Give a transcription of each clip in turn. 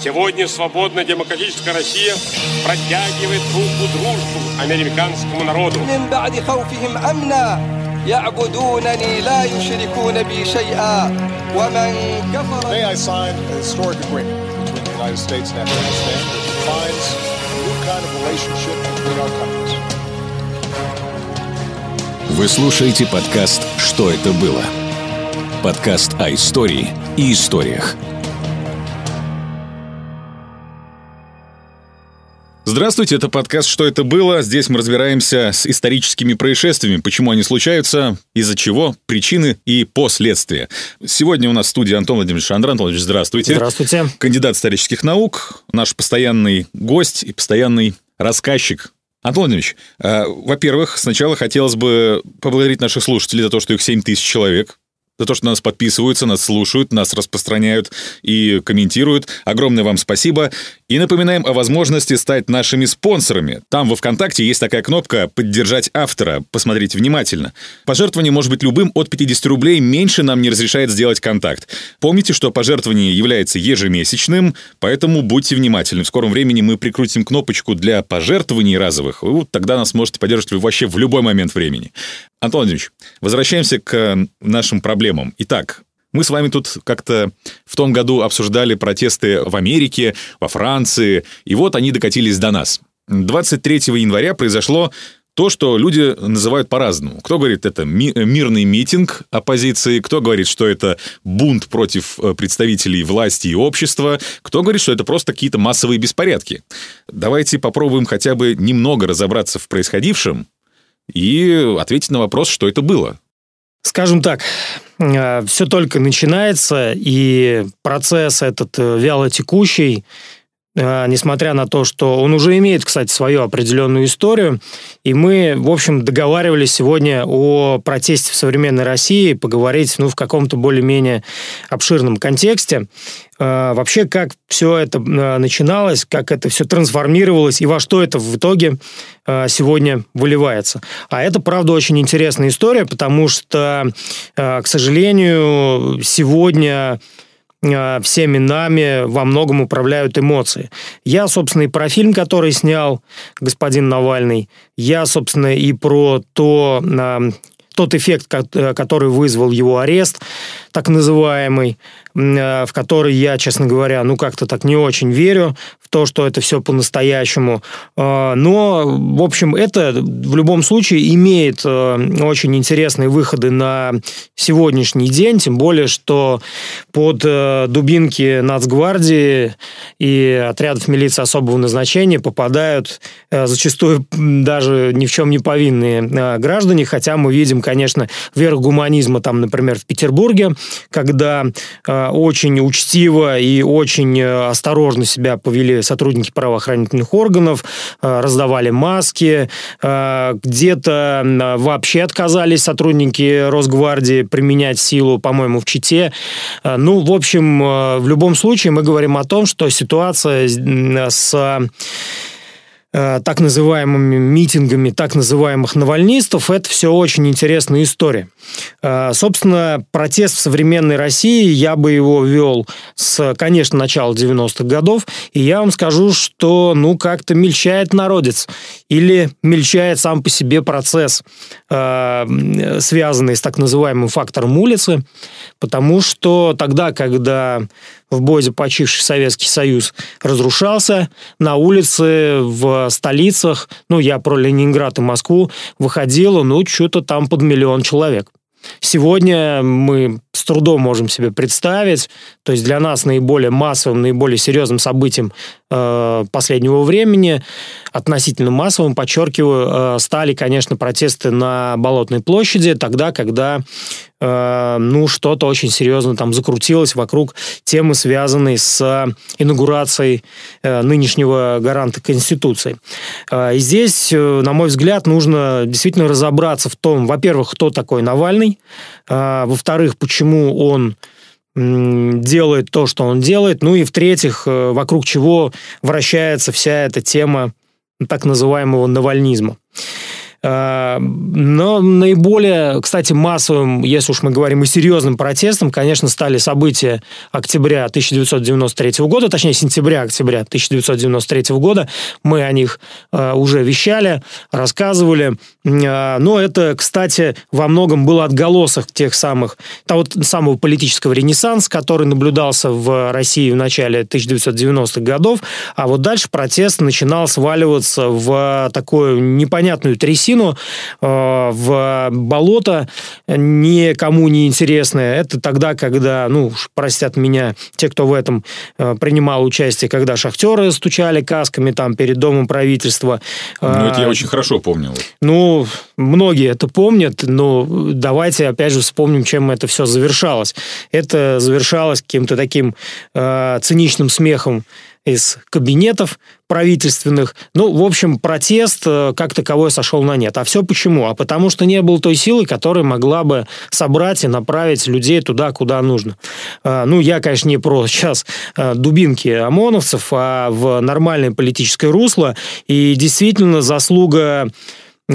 Сегодня свободная демократическая Россия протягивает руку дружбу американскому народу. يعبدونني لا يشركون بي شيئا ومن كفر May I sign a historic agreement between the United States and Afghanistan that defines a new kind of relationship between our countries. Вы слушаете подкаст «Что это было?» Подкаст о истории и историях – Здравствуйте, это подкаст «Что это было?». Здесь мы разбираемся с историческими происшествиями, почему они случаются, из-за чего, причины и последствия. Сегодня у нас в студии Антон Владимирович Андрей Анатольевич, здравствуйте. Здравствуйте. Кандидат исторических наук, наш постоянный гость и постоянный рассказчик Антон Владимирович, э, во-первых, сначала хотелось бы поблагодарить наших слушателей за то, что их 7 тысяч человек за то, что нас подписываются, нас слушают, нас распространяют и комментируют. Огромное вам спасибо. И напоминаем о возможности стать нашими спонсорами. Там во ВКонтакте есть такая кнопка «Поддержать автора». Посмотрите внимательно. Пожертвование может быть любым от 50 рублей. Меньше нам не разрешает сделать контакт. Помните, что пожертвование является ежемесячным, поэтому будьте внимательны. В скором времени мы прикрутим кнопочку для пожертвований разовых. Вот тогда нас можете поддерживать вообще в любой момент времени. Антон Владимирович, возвращаемся к нашим проблемам. Итак, мы с вами тут как-то в том году обсуждали протесты в Америке, во Франции, и вот они докатились до нас. 23 января произошло то, что люди называют по-разному. Кто говорит, это ми- мирный митинг оппозиции, кто говорит, что это бунт против э, представителей власти и общества, кто говорит, что это просто какие-то массовые беспорядки. Давайте попробуем хотя бы немного разобраться в происходившем, и ответить на вопрос, что это было. Скажем так, э, все только начинается, и процесс этот э, вяло текущий, несмотря на то, что он уже имеет, кстати, свою определенную историю. И мы, в общем, договаривались сегодня о протесте в современной России, поговорить ну, в каком-то более-менее обширном контексте. А, вообще, как все это а, начиналось, как это все трансформировалось и во что это в итоге сегодня выливается. А это, правда, очень интересная история, потому что, к сожалению, сегодня всеми нами во многом управляют эмоции. Я, собственно, и про фильм, который снял господин Навальный, я, собственно, и про то, тот эффект, который вызвал его арест, так называемый, Э, в который я, честно говоря, ну как-то так не очень верю в то, что это все по-настоящему. Э, но, в общем, это в любом случае имеет э, очень интересные выходы на сегодняшний день, тем более, что под дубинки Нацгвардии и отрядов милиции особого назначения попадают зачастую даже ни в чем не повинные граждане, хотя мы видим, конечно, верх гуманизма там, например, в Петербурге, когда очень учтиво и очень э, осторожно себя повели сотрудники правоохранительных органов, э, раздавали маски, э, где-то вообще отказались сотрудники Росгвардии применять силу, по-моему, в Чите. Ну, в общем, в любом случае мы говорим о том, что ситуация с Э, так называемыми митингами так называемых навальнистов, это все очень интересная история. Э, собственно, протест в современной России, я бы его вел с, конечно, начала 90-х годов, и я вам скажу, что, ну, как-то мельчает народец, или мельчает сам по себе процесс, э, связанный с так называемым фактором улицы, потому что тогда, когда в бой почивший Советский Союз разрушался, на улице в столицах, ну, я про Ленинград и Москву, выходило, ну, что-то там под миллион человек. Сегодня мы с трудом можем себе представить, то есть для нас наиболее массовым, наиболее серьезным событием э, последнего времени, относительно массовым, подчеркиваю, э, стали, конечно, протесты на Болотной площади, тогда, когда Э, ну, что-то очень серьезно там закрутилось вокруг темы, связанной с инаугурацией э, нынешнего гаранта Конституции. Э, и здесь, на мой взгляд, нужно действительно разобраться в том, во-первых, кто такой Навальный, во-вторых, почему он делает то, что он делает, ну и в-третьих, вокруг чего вращается вся эта тема так называемого навальнизма. А, но наиболее, кстати, массовым, если уж мы говорим о серьезным протестом, конечно, стали события октября 1993 года, точнее, сентября-октября 1993 года. Мы о них а, уже вещали, рассказывали. Но это, кстати, во многом был отголосок тех самых, того самого политического ренессанса, который наблюдался в России в начале 1990-х годов, а вот дальше протест начинал сваливаться в такую непонятную трясину, э, в болото никому не интересное. Это тогда, когда, ну, простят меня те, кто в этом э, принимал участие, когда шахтеры стучали касками там перед домом правительства. Ну, это я очень хорошо помнил. Ну, многие это помнят, но давайте опять же вспомним, чем это все завершалось. Это завершалось каким-то таким э, циничным смехом из кабинетов правительственных. Ну, в общем, протест э, как таковой сошел на нет. А все почему? А потому что не было той силы, которая могла бы собрать и направить людей туда, куда нужно. Э, ну, я, конечно, не про сейчас э, дубинки ОМОНовцев, а в нормальное политическое русло. И действительно заслуга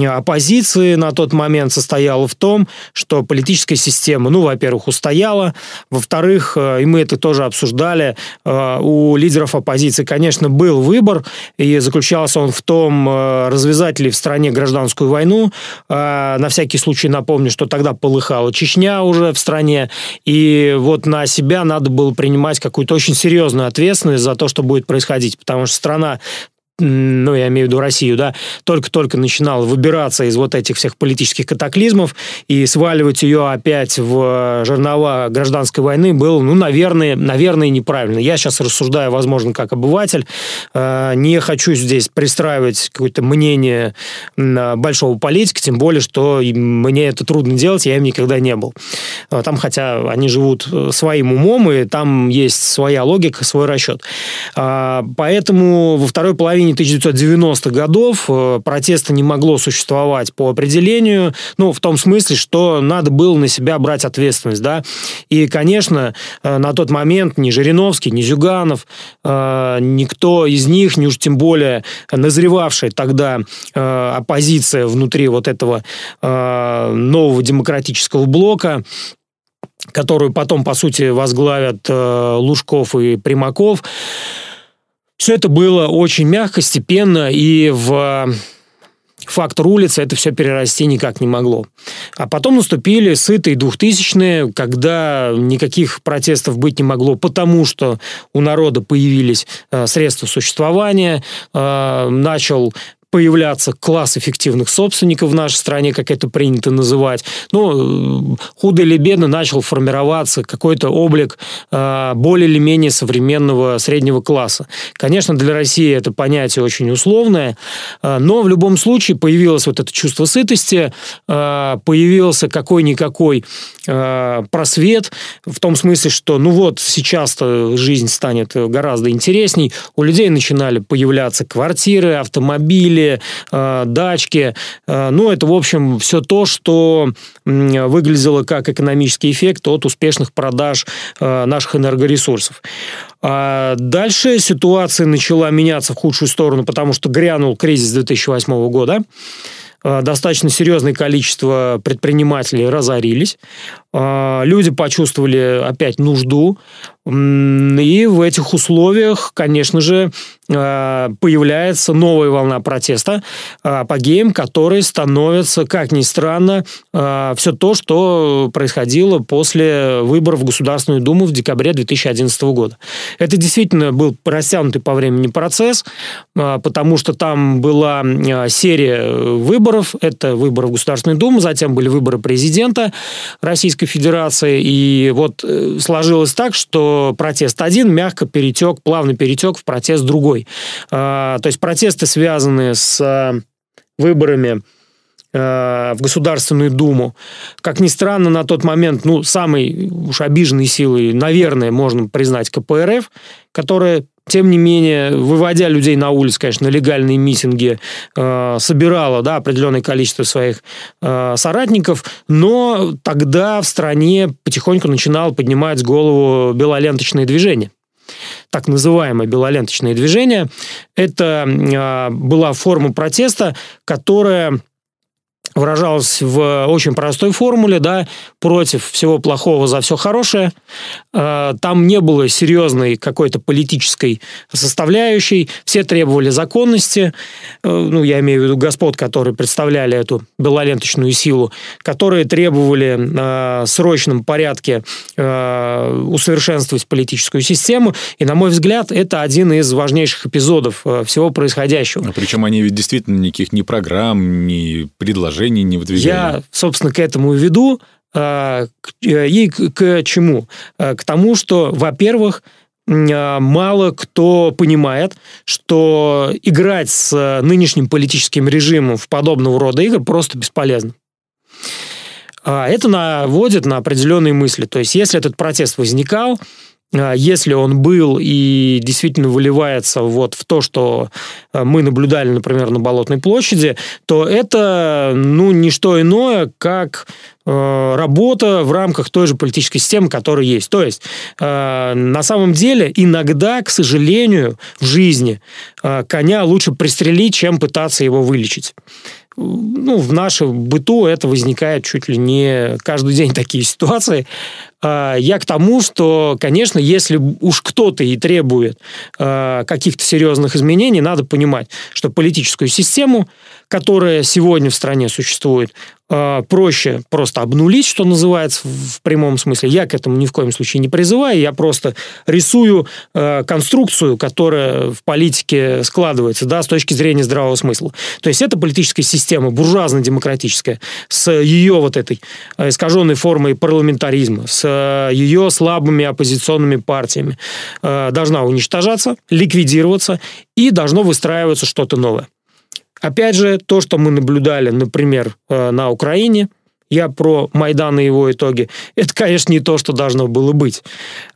оппозиции на тот момент состояла в том, что политическая система, ну, во-первых, устояла, во-вторых, э, и мы это тоже обсуждали, э, у лидеров оппозиции, конечно, был выбор, и заключался он в том, э, развязать ли в стране гражданскую войну. На всякий случай напомню, что тогда полыхала Чечня уже в стране, и вот на себя надо было принимать какую-то очень серьезную ответственность за то, что будет происходить, потому что страна ну, я имею в виду Россию, да, только-только начинала выбираться из вот этих всех политических катаклизмов и сваливать ее опять в жернова гражданской войны было, ну, наверное, наверное, неправильно. Я сейчас рассуждаю, возможно, как обыватель, э, не хочу здесь пристраивать какое-то мнение большого политика, тем более, что мне это трудно делать, я им никогда не был. Э, там, хотя они живут э, своим умом, и там есть своя логика, свой расчет. Поэтому во второй половине середине 1990-х годов э, протеста не могло существовать по определению, ну, в том смысле, что надо было на себя брать ответственность, да, и, конечно, э, на тот момент ни Жириновский, ни Зюганов, э, никто из них, не уж тем более назревавшая тогда оппозиция внутри вот этого нового демократического блока, которую потом, по сути, возглавят Лужков и Примаков, все это было очень мягко, степенно, и в фактор улицы это все перерасти никак не могло. А потом наступили сытые двухтысячные, когда никаких протестов быть не могло, потому что у народа появились э, средства существования, э, начал появляться класс эффективных собственников в нашей стране, как это принято называть. Ну, худо или бедно начал формироваться какой-то облик э, более или менее современного среднего класса. Конечно, для России это понятие очень условное, э, но в любом случае появилось вот это чувство сытости, э, появился какой-никакой э, просвет в том смысле, что ну вот сейчас-то жизнь станет гораздо интересней, у людей начинали появляться квартиры, автомобили, автомобили, э, дачки. Э, ну, это, в общем, все то, что выглядело как экономический эффект от успешных продаж э, наших энергоресурсов. А дальше ситуация начала меняться в худшую сторону, потому что грянул кризис 2008 года достаточно серьезное количество предпринимателей разорились. Люди почувствовали опять нужду. И в этих условиях, конечно же, э, появляется новая волна протеста э, по геям, которые становятся, как ни странно, все то, что происходило после выборов в Государственную Думу в декабре 2011 года. Это действительно был растянутый по времени процесс, потому что там была серия выборов. Это выборы в Государственную Думу, затем были выборы президента Российской Федерации. И вот сложилось так, что протест один мягко перетек, плавно перетек в протест другой. А, то есть протесты, связанные с а, выборами а, в Государственную Думу. Как ни странно, на тот момент, ну, самой уж обиженной силой, наверное, можно признать КПРФ, которая тем не менее, выводя людей на улицу, конечно, на легальные митинги, э, собирала да, определенное количество своих э, соратников, но тогда в стране потихоньку начинало поднимать голову белоленточное движение так называемое белоленточное движение. Это э, была форма протеста, которая выражалась в очень простой формуле, да, против всего плохого за все хорошее. Э, там не было серьезной какой-то политической составляющей. Все требовали законности. Э, ну, я имею в виду господ, которые представляли эту белоленточную силу, которые требовали в срочном порядке э, усовершенствовать политическую систему. И, на мой взгляд, это один из важнейших эпизодов всего происходящего. Причем они ведь действительно никаких ни программ, ни предложений предложений не выдвигали. Я, собственно, к этому веду. А, э, и к чему? А, к тому, что, во-первых, а, мало кто понимает, что играть с нынешним политическим режимом в подобного рода игры просто бесполезно. Это наводит на определенные мысли. То есть, если этот протест возникал, если он был и действительно выливается вот в то, что а, мы наблюдали, например, на Болотной площади, то это, ну, не что иное, как а, работа в рамках той же политической системы, которая есть. То есть, на самом деле, иногда, к сожалению, в жизни коня лучше пристрелить, чем пытаться его вылечить ну, в нашем быту это возникает чуть ли не каждый день такие ситуации. А, я к тому, что, конечно, если уж кто-то и требует а, каких-то серьезных изменений, надо понимать, что политическую систему, которая сегодня в стране существует, а, проще просто обнулить, что называется, в прямом смысле. Я к этому ни в коем случае не призываю, я просто рисую конструкцию, которая в политике складывается, да, с точки зрения здравого смысла. То есть это политическая система, буржуазно-демократическая, с ее вот этой искаженной формой парламентаризма, с Э, ее слабыми оппозиционными партиями э, должна уничтожаться, ликвидироваться и должно выстраиваться что-то новое. Опять же, то, что мы наблюдали, например, э, на Украине, я про Майдан и его итоги. Это, конечно, не то, что должно было быть.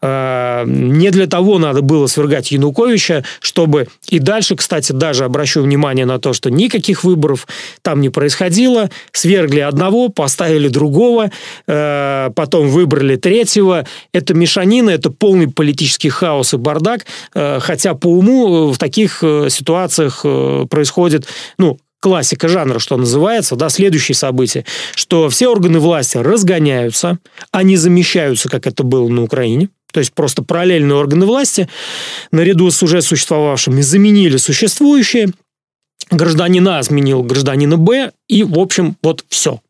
А, не для того надо было свергать Януковича, чтобы... И дальше, кстати, даже обращу внимание на то, что никаких выборов там не происходило. Свергли одного, поставили другого, а, потом выбрали третьего. Это мешанина, это полный политический хаос и бардак. А, хотя по уму в таких э, ситуациях э, происходит, ну, классика жанра, что называется, да, следующее событие, что все органы власти разгоняются, они замещаются, как это было на Украине, то есть просто параллельные органы власти наряду с уже существовавшими заменили существующие, гражданин А сменил гражданина Б, и, в общем, вот все.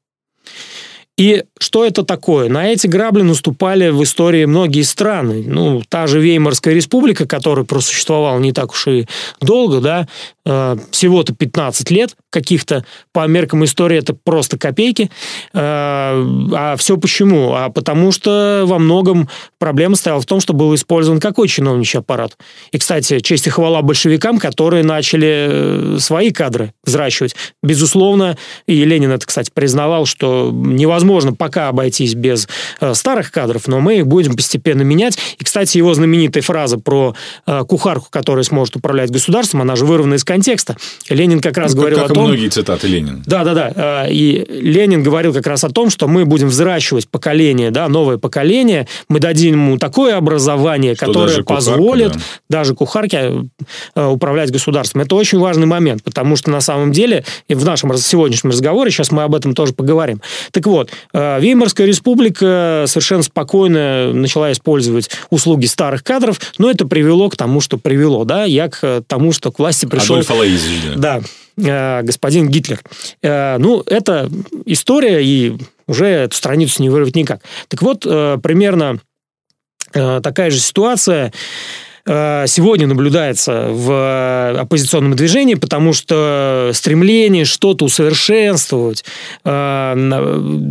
И что это такое? На эти грабли наступали в истории многие страны. Ну, та же Веймарская республика, которая просуществовала не так уж и долго, да, э, всего-то 15 лет каких-то, по меркам истории это просто копейки. Э, а все почему? А потому что во многом проблема стояла в том, что был использован какой чиновничий аппарат. И, кстати, честь и хвала большевикам, которые начали э, свои кадры взращивать. Безусловно, и Ленин это, кстати, признавал, что невозможно пока обойтись без э, старых кадров, но мы их будем постепенно менять. И, кстати, его знаменитая фраза про э, кухарку, которая сможет управлять государством, она же вырвана из контекста. Ленин как раз ну, говорил как о том... многие цитаты Ленина. Да, да, да. И Ленин говорил как раз о том, что мы будем взращивать поколение, да, новое поколение, мы дадим ему такое образование, что которое даже позволит кухарка, да. даже кухарке э, управлять государством. Это очень важный момент, потому что на самом деле и в нашем сегодняшнем разговоре, сейчас мы об этом тоже поговорим. Так вот, Веймарская республика совершенно спокойно начала использовать услуги старых кадров, но это привело к тому, что привело, да, я к тому, что к власти пришел... Алаизович, да. Да, э, господин Гитлер. Э, ну, это история, и уже эту страницу не вырвать никак. Так вот, э, примерно такая же ситуация сегодня наблюдается в э, оппозиционном движении, потому что стремление что-то усовершенствовать, э,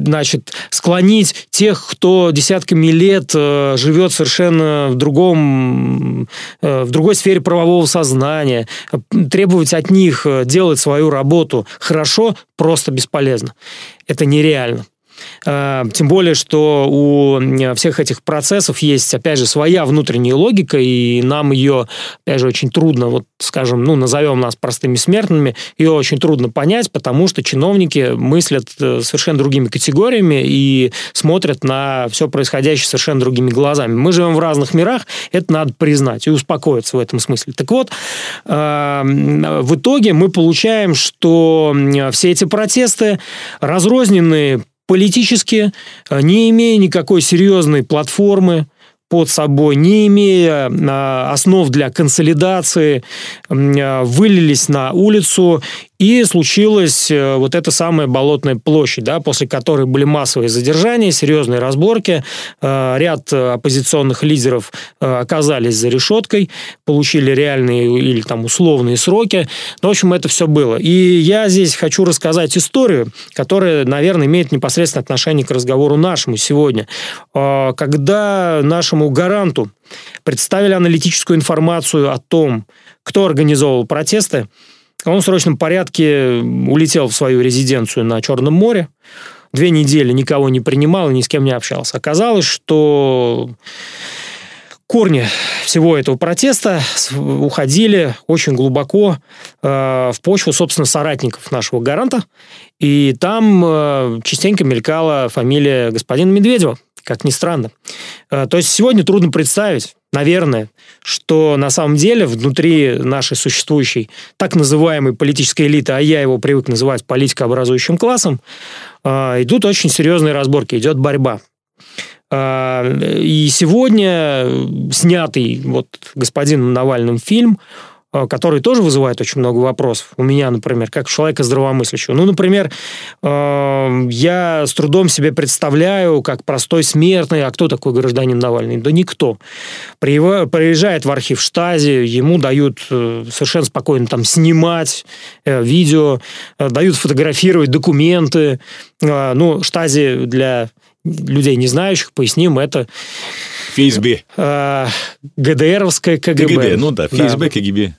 значит, склонить тех, кто десятками лет живет совершенно в другом, в другой сфере правового сознания, требовать от них делать свою работу хорошо просто бесполезно. Это нереально. Э, тем более, что у всех этих процессов есть, опять же, своя внутренняя логика, и нам ее, опять же, очень трудно, вот, скажем, ну, назовем нас простыми смертными, ее очень трудно понять, потому что чиновники мыслят э, совершенно другими категориями и смотрят на все происходящее совершенно другими глазами. Мы живем в разных мирах, это надо признать и успокоиться в этом смысле. Так вот, в итоге мы получаем, что все эти протесты разрозненные политически, э, не имея никакой серьезной платформы, под собой, не имея а, основ для консолидации, а, вылились на улицу и случилась э, вот эта самая Болотная площадь, да, после которой были массовые задержания, серьезные разборки. Э, ряд оппозиционных лидеров э, оказались за решеткой, получили реальные или там условные сроки. Ну, в общем, это все было. И я здесь хочу рассказать историю, которая, наверное, имеет непосредственное отношение к разговору нашему сегодня. Когда нашему гаранту представили аналитическую информацию о том, кто организовал протесты, он в срочном порядке улетел в свою резиденцию на Черном море. Две недели никого не принимал и ни с кем не общался. Оказалось, что корни всего этого протеста уходили очень глубоко э, в почву, собственно, соратников нашего гаранта. И там э, частенько мелькала фамилия господина Медведева, как ни странно. Э, то есть сегодня трудно представить, наверное, что на самом деле внутри нашей существующей так называемой политической элиты, а я его привык называть политикообразующим классом, а, идут очень серьезные разборки, идет борьба. А, и сегодня снятый вот господином Навальным фильм Э, который тоже вызывает очень много вопросов. У меня, например, как человека здравомыслящего. Ну, например, э, я с трудом себе представляю, как простой смертный, а кто такой гражданин Навальный? Да никто. Приезжает в архив Штази, ему дают э, совершенно спокойно там снимать видео, дают фотографировать документы. Ну, Штази для людей, не знающих, поясним, это ФСБ. ГДРовская КГБ. КГБ, ну да, ФСБ, да. КГБ.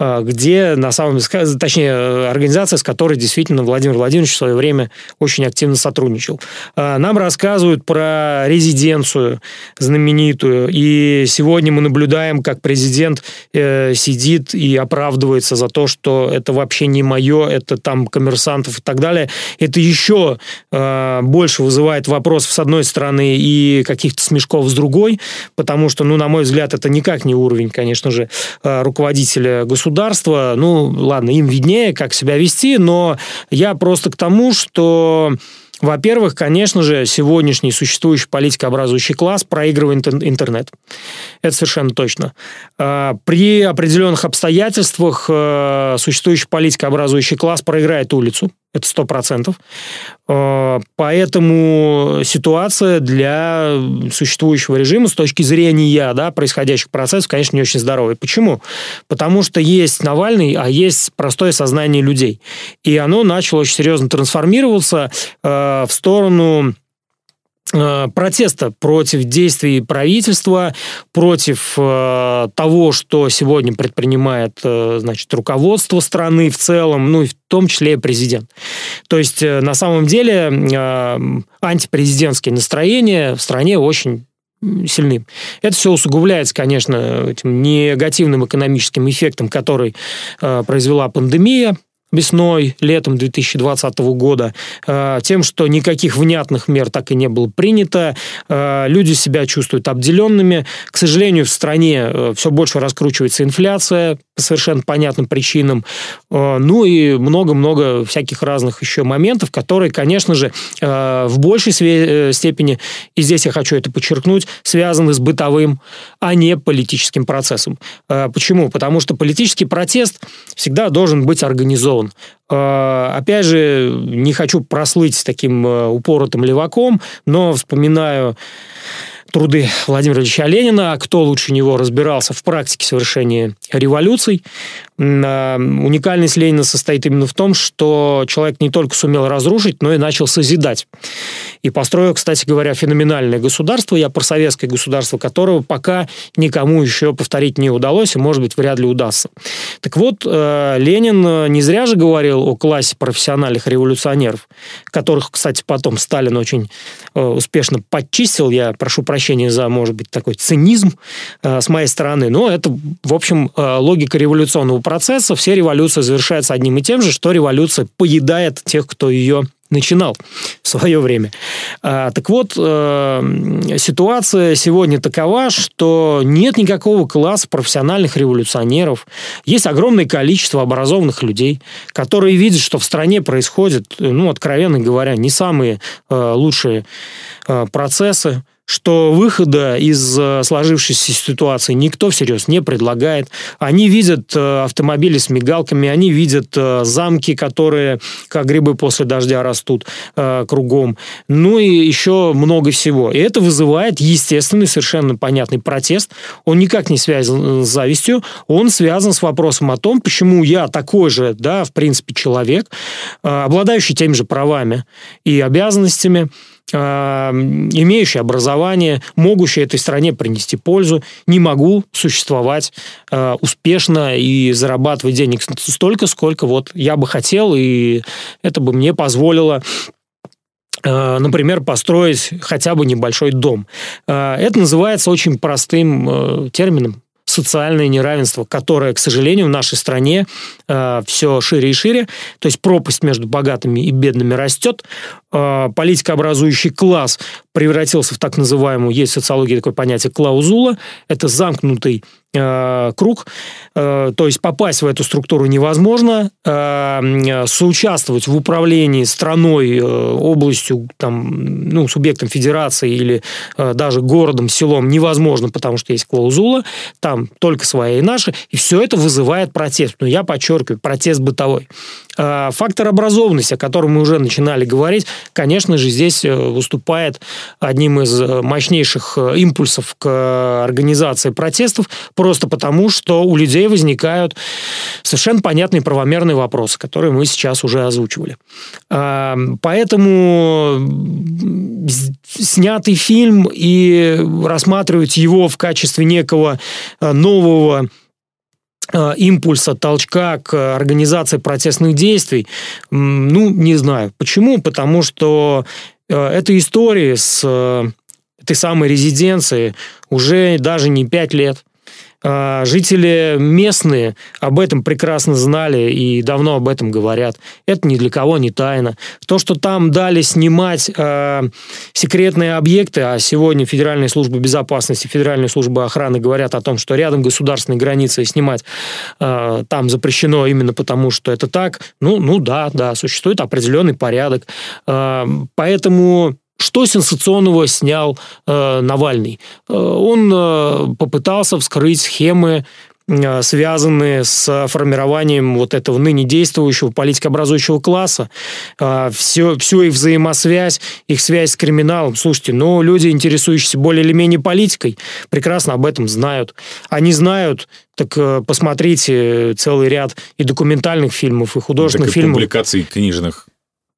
А, где на самом деле, точнее, организация, с которой действительно Владимир Владимирович в свое время очень активно сотрудничал. А, нам рассказывают про резиденцию знаменитую, и сегодня мы наблюдаем, как президент э, сидит и оправдывается за то, что это вообще не мое, это там коммерсантов и так далее. Это еще э, больше вызывает вопросов с одной стороны и каких-то смешков с другой, потому что, ну, на мой взгляд, это никак не уровень, конечно же, руководителя государства, ну, ладно, им виднее, как себя вести, но я просто к тому, что во-первых, конечно же, сегодняшний существующий политикообразующий класс проигрывает интернет. Это совершенно точно. А, при определенных обстоятельствах э, существующий политикообразующий класс проиграет улицу. Это сто процентов. А, поэтому ситуация для существующего режима с точки зрения да, происходящих процессов, конечно, не очень здоровая. Почему? Потому что есть Навальный, а есть простое сознание людей. И оно начало очень серьезно трансформироваться э, в сторону протеста против действий правительства, против э, того, что сегодня предпринимает э, значит, руководство страны в целом, ну и в том числе президент. То есть э, на самом деле э, антипрезидентские настроения в стране очень сильны. Это все усугубляется, конечно, этим негативным экономическим эффектом, который э, произвела пандемия, весной, летом 2020 года, э, тем, что никаких внятных мер так и не было принято, э, люди себя чувствуют обделенными. К сожалению, в стране э, все больше раскручивается инфляция по совершенно понятным причинам, ну и много-много всяких разных еще моментов, которые, конечно же, в большей степени, и здесь я хочу это подчеркнуть, связаны с бытовым, а не политическим процессом. Почему? Потому что политический протест всегда должен быть организован он. А, опять же, не хочу прослыть таким э, упоротым леваком, но вспоминаю труды Владимира Ильича Ленина, кто лучше него разбирался в практике совершения революций. Уникальность Ленина состоит именно в том, что человек не только сумел разрушить, но и начал созидать. И построил, кстати говоря, феноменальное государство, я про советское государство, которого пока никому еще повторить не удалось, и, может быть, вряд ли удастся. Так вот, э, Ленин не зря же говорил о классе профессиональных революционеров, которых, кстати, потом Сталин очень э, успешно подчистил. Я прошу прощения за, может быть, такой цинизм э, с моей стороны, но это, в общем, логика революционного процесса. Все революции завершаются одним и тем же, что революция поедает тех, кто ее начинал в свое время. А, так вот, э, ситуация сегодня такова, что нет никакого класса профессиональных революционеров. Есть огромное количество образованных людей, которые видят, что в стране происходят, ну, откровенно говоря, не самые э, лучшие э, процессы, что выхода из э, сложившейся ситуации никто всерьез не предлагает. Они видят э, автомобили с мигалками, они видят э, замки, которые как грибы после дождя растут кругом. Ну и еще много всего. И это вызывает естественный, совершенно понятный протест. Он никак не связан с завистью, он связан с вопросом о том, почему я такой же, да, в принципе, человек, обладающий теми же правами и обязанностями, имеющий образование, могущий этой стране принести пользу, не могу существовать э, успешно и зарабатывать денег столько, сколько вот я бы хотел, и это бы мне позволило например, построить хотя бы небольшой дом. Это называется очень простым термином социальное неравенство, которое, к сожалению, в нашей стране э, все шире и шире. То есть пропасть между богатыми и бедными растет. Э, политикообразующий класс превратился в так называемую, есть в социологии такое понятие клаузула. Это замкнутый круг. Э, то есть попасть в эту структуру невозможно. Э, соучаствовать в управлении страной, э, областью, там, ну, субъектом федерации или э, даже городом, селом невозможно, потому что есть клаузула. Там только свои и наши. И все это вызывает протест. Но я подчеркиваю, протест бытовой. Э, фактор образованности, о котором мы уже начинали говорить, конечно же, здесь э, выступает одним из э, мощнейших импульсов к организации протестов, просто потому, что у людей возникают совершенно понятные правомерные вопросы, которые мы сейчас уже озвучивали. Поэтому снятый фильм и рассматривать его в качестве некого нового импульса, толчка к организации протестных действий, ну, не знаю. Почему? Потому что э, эта история с э, этой самой резиденцией уже даже не пять лет. А, жители местные об этом прекрасно знали и давно об этом говорят. Это ни для кого не тайна. То, что там дали снимать э, секретные объекты, а сегодня Федеральная служба безопасности, Федеральная служба охраны говорят о том, что рядом государственной границы снимать э, там запрещено именно потому, что это так. Ну, ну да, да, существует определенный порядок. Поэтому что сенсационного снял э, Навальный? Э, он э, попытался вскрыть схемы э, связанные с формированием вот этого ныне действующего политикообразующего класса, э, все, всю их взаимосвязь, их связь с криминалом. Слушайте, ну, люди, интересующиеся более или менее политикой, прекрасно об этом знают. Они знают, так посмотрите целый ряд и документальных фильмов, и художественных так и фильмов. публикаций книжных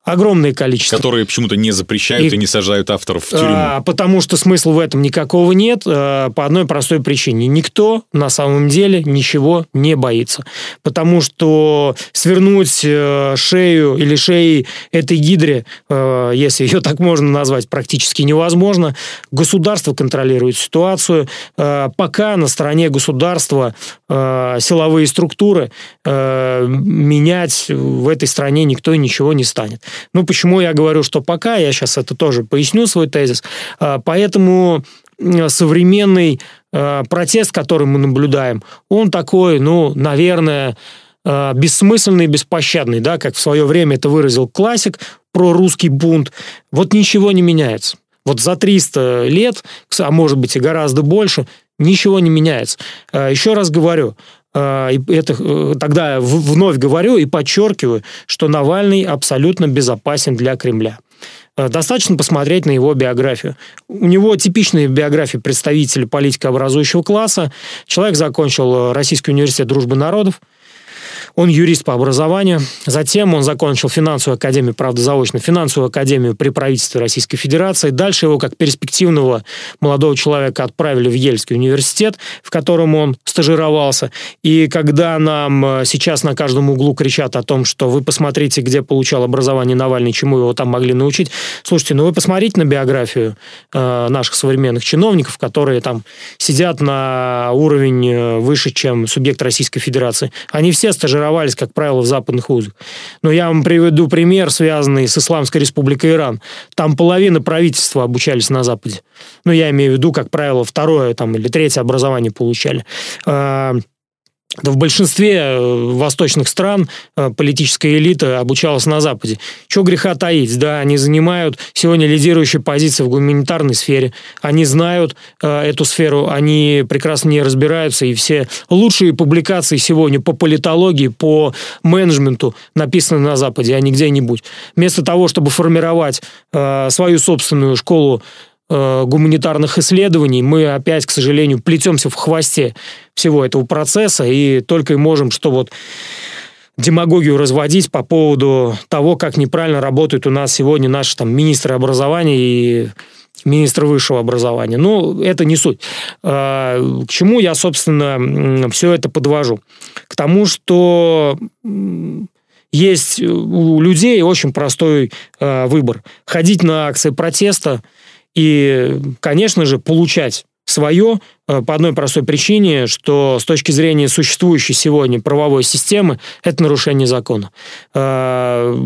огромное количество. Которые почему-то не запрещают и, и не сажают авторов в тюрьму. А, потому что смысла в этом никакого нет, а, по одной простой причине. Никто на самом деле ничего не боится. Потому что свернуть а, шею или шеи этой гидре, а, если ее так можно назвать, практически невозможно. Государство контролирует ситуацию. А, пока на стороне государства а, силовые структуры, а, менять в этой стране никто ничего не станет. Ну, почему я говорю, что пока, я сейчас это тоже поясню свой тезис. А, поэтому современный а, протест, который мы наблюдаем, он такой, ну, наверное, а, бессмысленный, беспощадный, да, как в свое время это выразил классик про русский бунт. Вот ничего не меняется. Вот за 300 лет, а может быть и гораздо больше, ничего не меняется. Еще раз говорю, и это э, тогда вновь говорю и подчеркиваю, что Навальный абсолютно безопасен для Кремля. Достаточно посмотреть на его биографию. У него типичная биография представителя политика образующего класса. Человек закончил Российский университет дружбы народов, он юрист по образованию. Затем он закончил финансовую академию, правда, заочно, финансовую академию при правительстве Российской Федерации. Дальше его, как перспективного молодого человека, отправили в Ельский университет, в котором он стажировался. И когда нам э, сейчас на каждом углу кричат о том, что вы посмотрите, где получал образование Навальный, чему его там могли научить, слушайте, ну вы посмотрите на биографию э, наших современных чиновников, которые там сидят на уровень э, выше, чем субъект Российской Федерации. Они все стажировались формировались, как правило, в западных вузах. Но я вам приведу пример, связанный с Исламской Республикой Иран. Там половина правительства обучались на Западе. Ну, я имею в виду, как правило, второе там, или третье образование получали. Да в большинстве э, восточных стран э, политическая элита обучалась на Западе. Чего греха таить? Да, они занимают сегодня лидирующие позиции в гуманитарной сфере. Они знают э, эту сферу, они прекрасно не разбираются, и все лучшие публикации сегодня по политологии, по менеджменту написаны на Западе, а не где-нибудь. Вместо того, чтобы формировать э, свою собственную школу Э, гуманитарных исследований, мы опять, к сожалению, плетемся в хвосте всего этого процесса и только и можем, что вот демагогию разводить по поводу того, как неправильно работают у нас сегодня наши там министры образования и министр высшего образования. Ну, это не суть. А, к чему я, собственно, все это подвожу? К тому, что есть у людей очень простой э, выбор. Ходить на акции протеста – и, конечно же, получать свое э, по одной простой причине, что с точки зрения существующей сегодня правовой системы это нарушение закона. Э,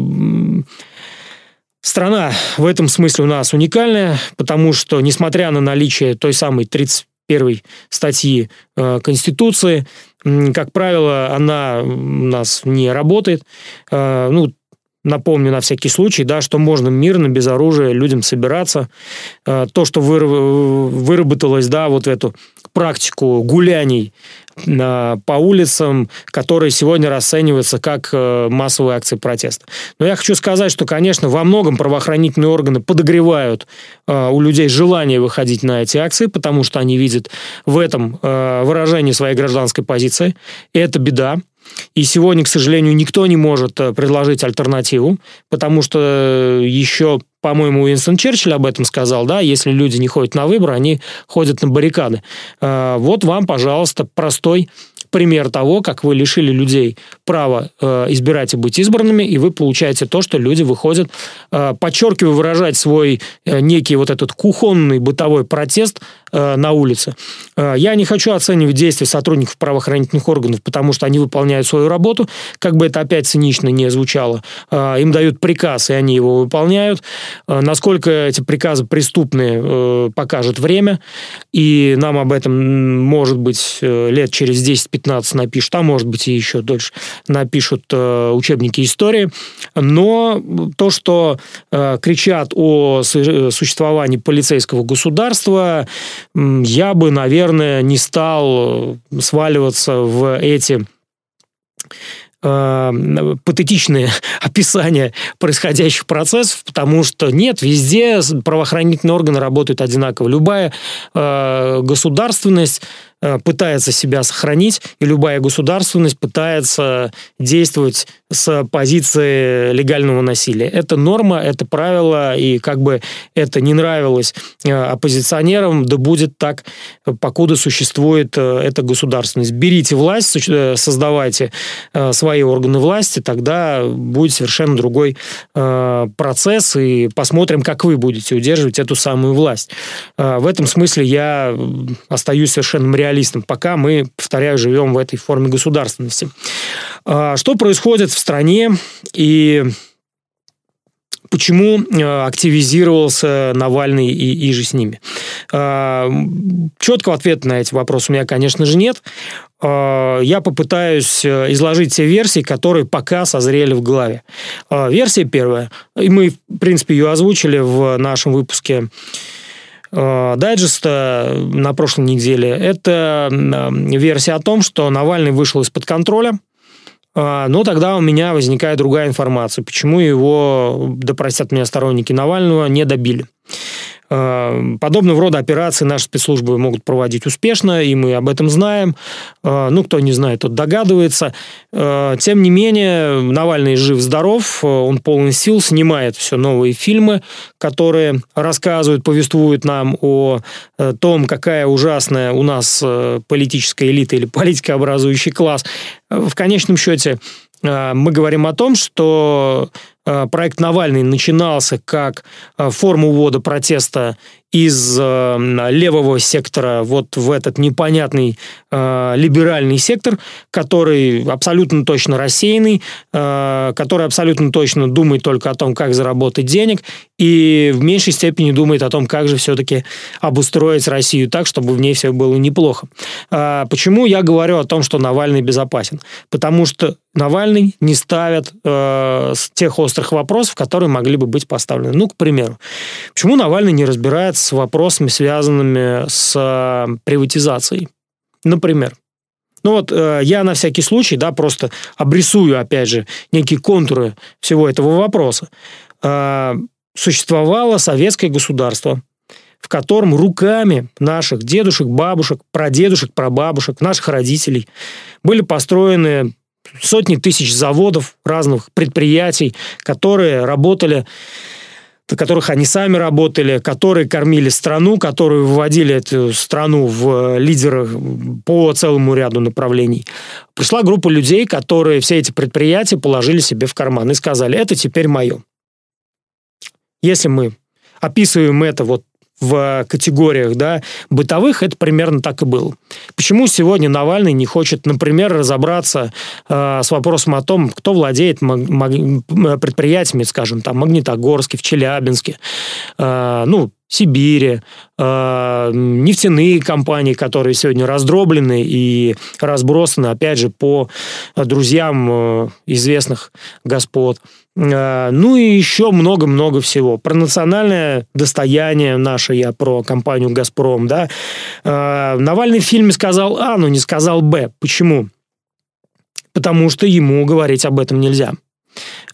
страна в этом смысле у нас уникальная, потому что, несмотря на наличие той самой 31 статьи э, Конституции, как правило, она у нас не работает. Ну, напомню на всякий случай, да, что можно мирно, без оружия людям собираться. Э, то, что выработалось, да, вот эту практику гуляний э, по улицам, которые сегодня расцениваются как э, массовые акции протеста. Но я хочу сказать, что, конечно, во многом правоохранительные органы подогревают у людей желание выходить на эти акции, потому что они видят в этом выражение своей гражданской позиции. И это беда. И сегодня, к сожалению, никто не может э, предложить альтернативу, потому что э, еще, по-моему, Уинстон Черчилль об этом сказал, да, если люди не ходят на выборы, они ходят на баррикады. Э, вот вам, пожалуйста, простой пример того, как вы лишили людей права избирать и быть избранными, и вы получаете то, что люди выходят, э, подчеркиваю, выражать свой некий вот этот кухонный бытовой протест на улице. Э, я не хочу оценивать действия сотрудников правоохранительных органов, потому что они выполняют свою работу, как бы это опять цинично не звучало. Э, им дают приказ, и они его выполняют. Э, насколько эти приказы преступные, э, покажет время, и нам об этом, может быть, э, лет через 10 15 напишут, а может быть и еще дольше напишут э, учебники истории. Но то, что э, кричат о существовании полицейского государства, я бы, наверное, не стал сваливаться в эти э, патетичные описания происходящих процессов, потому что нет, везде правоохранительные органы работают одинаково. Любая э, государственность Э, пытается себя сохранить, и любая государственность пытается действовать с позиции легального насилия. Это норма, это правило, и как бы это не нравилось э, оппозиционерам, да будет так, покуда существует э, эта государственность. Берите власть, создавайте свои органы власти, тогда будет совершенно другой процесс, и посмотрим, как вы будете удерживать эту самую власть. В этом смысле я остаюсь совершенно реалистом реалистом, пока мы, повторяю, живем в этой форме государственности. А, что происходит в стране и почему э, активизировался Навальный и, и же с ними? А, четкого ответа на эти вопросы у меня, конечно же, нет. А, я попытаюсь э, изложить те версии, которые пока созрели в голове. Версия первая, и мы, в принципе, ее озвучили в нашем выпуске дайджеста на прошлой неделе. Это версия о том, что Навальный вышел из-под контроля, А, но тогда у меня возникает другая информация, почему его, да простят меня сторонники Навального, не добили. А, подобного рода операции наши спецслужбы могут проводить успешно, и мы об этом знаем. А, ну, кто не знает, тот догадывается. Тем не менее, Навальный жив-здоров, он полон сил, снимает все новые фильмы, которые рассказывают, повествуют нам о э, том, какая ужасная у нас э, политическая элита или политикообразующий класс. В конечном счете, э, мы говорим о том, что Э, проект Навальный начинался как э, форма увода протеста из э, левого сектора вот в этот непонятный либеральный сектор, который абсолютно точно рассеянный, который абсолютно точно думает только о том, как заработать денег, и в меньшей степени думает о том, как же все-таки обустроить Россию так, чтобы в ней все было неплохо. Почему я говорю о том, что Навальный безопасен? Потому что Навальный не ставят э, тех острых вопросов, которые могли бы быть поставлены. Ну, к примеру, почему Навальный не разбирается с вопросами, связанными с э, приватизацией? Например, ну вот э, я на всякий случай, да, просто обрисую, опять же, некие контуры всего этого вопроса. Э, существовало советское государство, в котором руками наших дедушек, бабушек, прадедушек, прабабушек, наших родителей были построены сотни тысяч заводов, разных предприятий, которые работали на которых они сами работали, которые кормили страну, которые выводили эту страну в лидерах по целому ряду направлений. Пришла группа людей, которые все эти предприятия положили себе в карман и сказали, это теперь мое. Если мы описываем это вот в категориях да, бытовых, это примерно так и было. Почему сегодня Навальный не хочет, например, разобраться э, с вопросом о том, кто владеет предприятиями, скажем, там, Магнитогорске, в Челябинске, э, ну, Сибири, э, нефтяные компании, которые сегодня раздроблены и разбросаны, опять же, по друзьям э, известных господ. Э, ну и еще много-много всего. Про национальное достояние наше, я про компанию «Газпром», да. Э, Навальный в фильме сказал А, но не сказал Б. Почему? Потому что ему говорить об этом нельзя.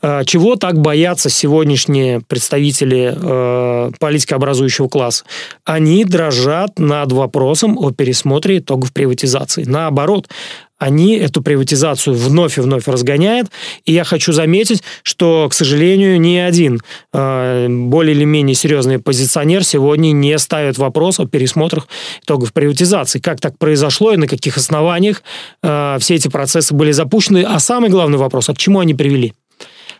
Э, чего так боятся сегодняшние представители э, политикообразующего класса? Они дрожат над вопросом о пересмотре итогов приватизации. Наоборот, они эту приватизацию вновь и вновь разгоняют. И я хочу заметить, что, к сожалению, ни один э, более или менее серьезный позиционер сегодня не ставит вопрос о пересмотрах итогов приватизации. Как так произошло и на каких основаниях э, все эти процессы были запущены. А самый главный вопрос, а к чему они привели?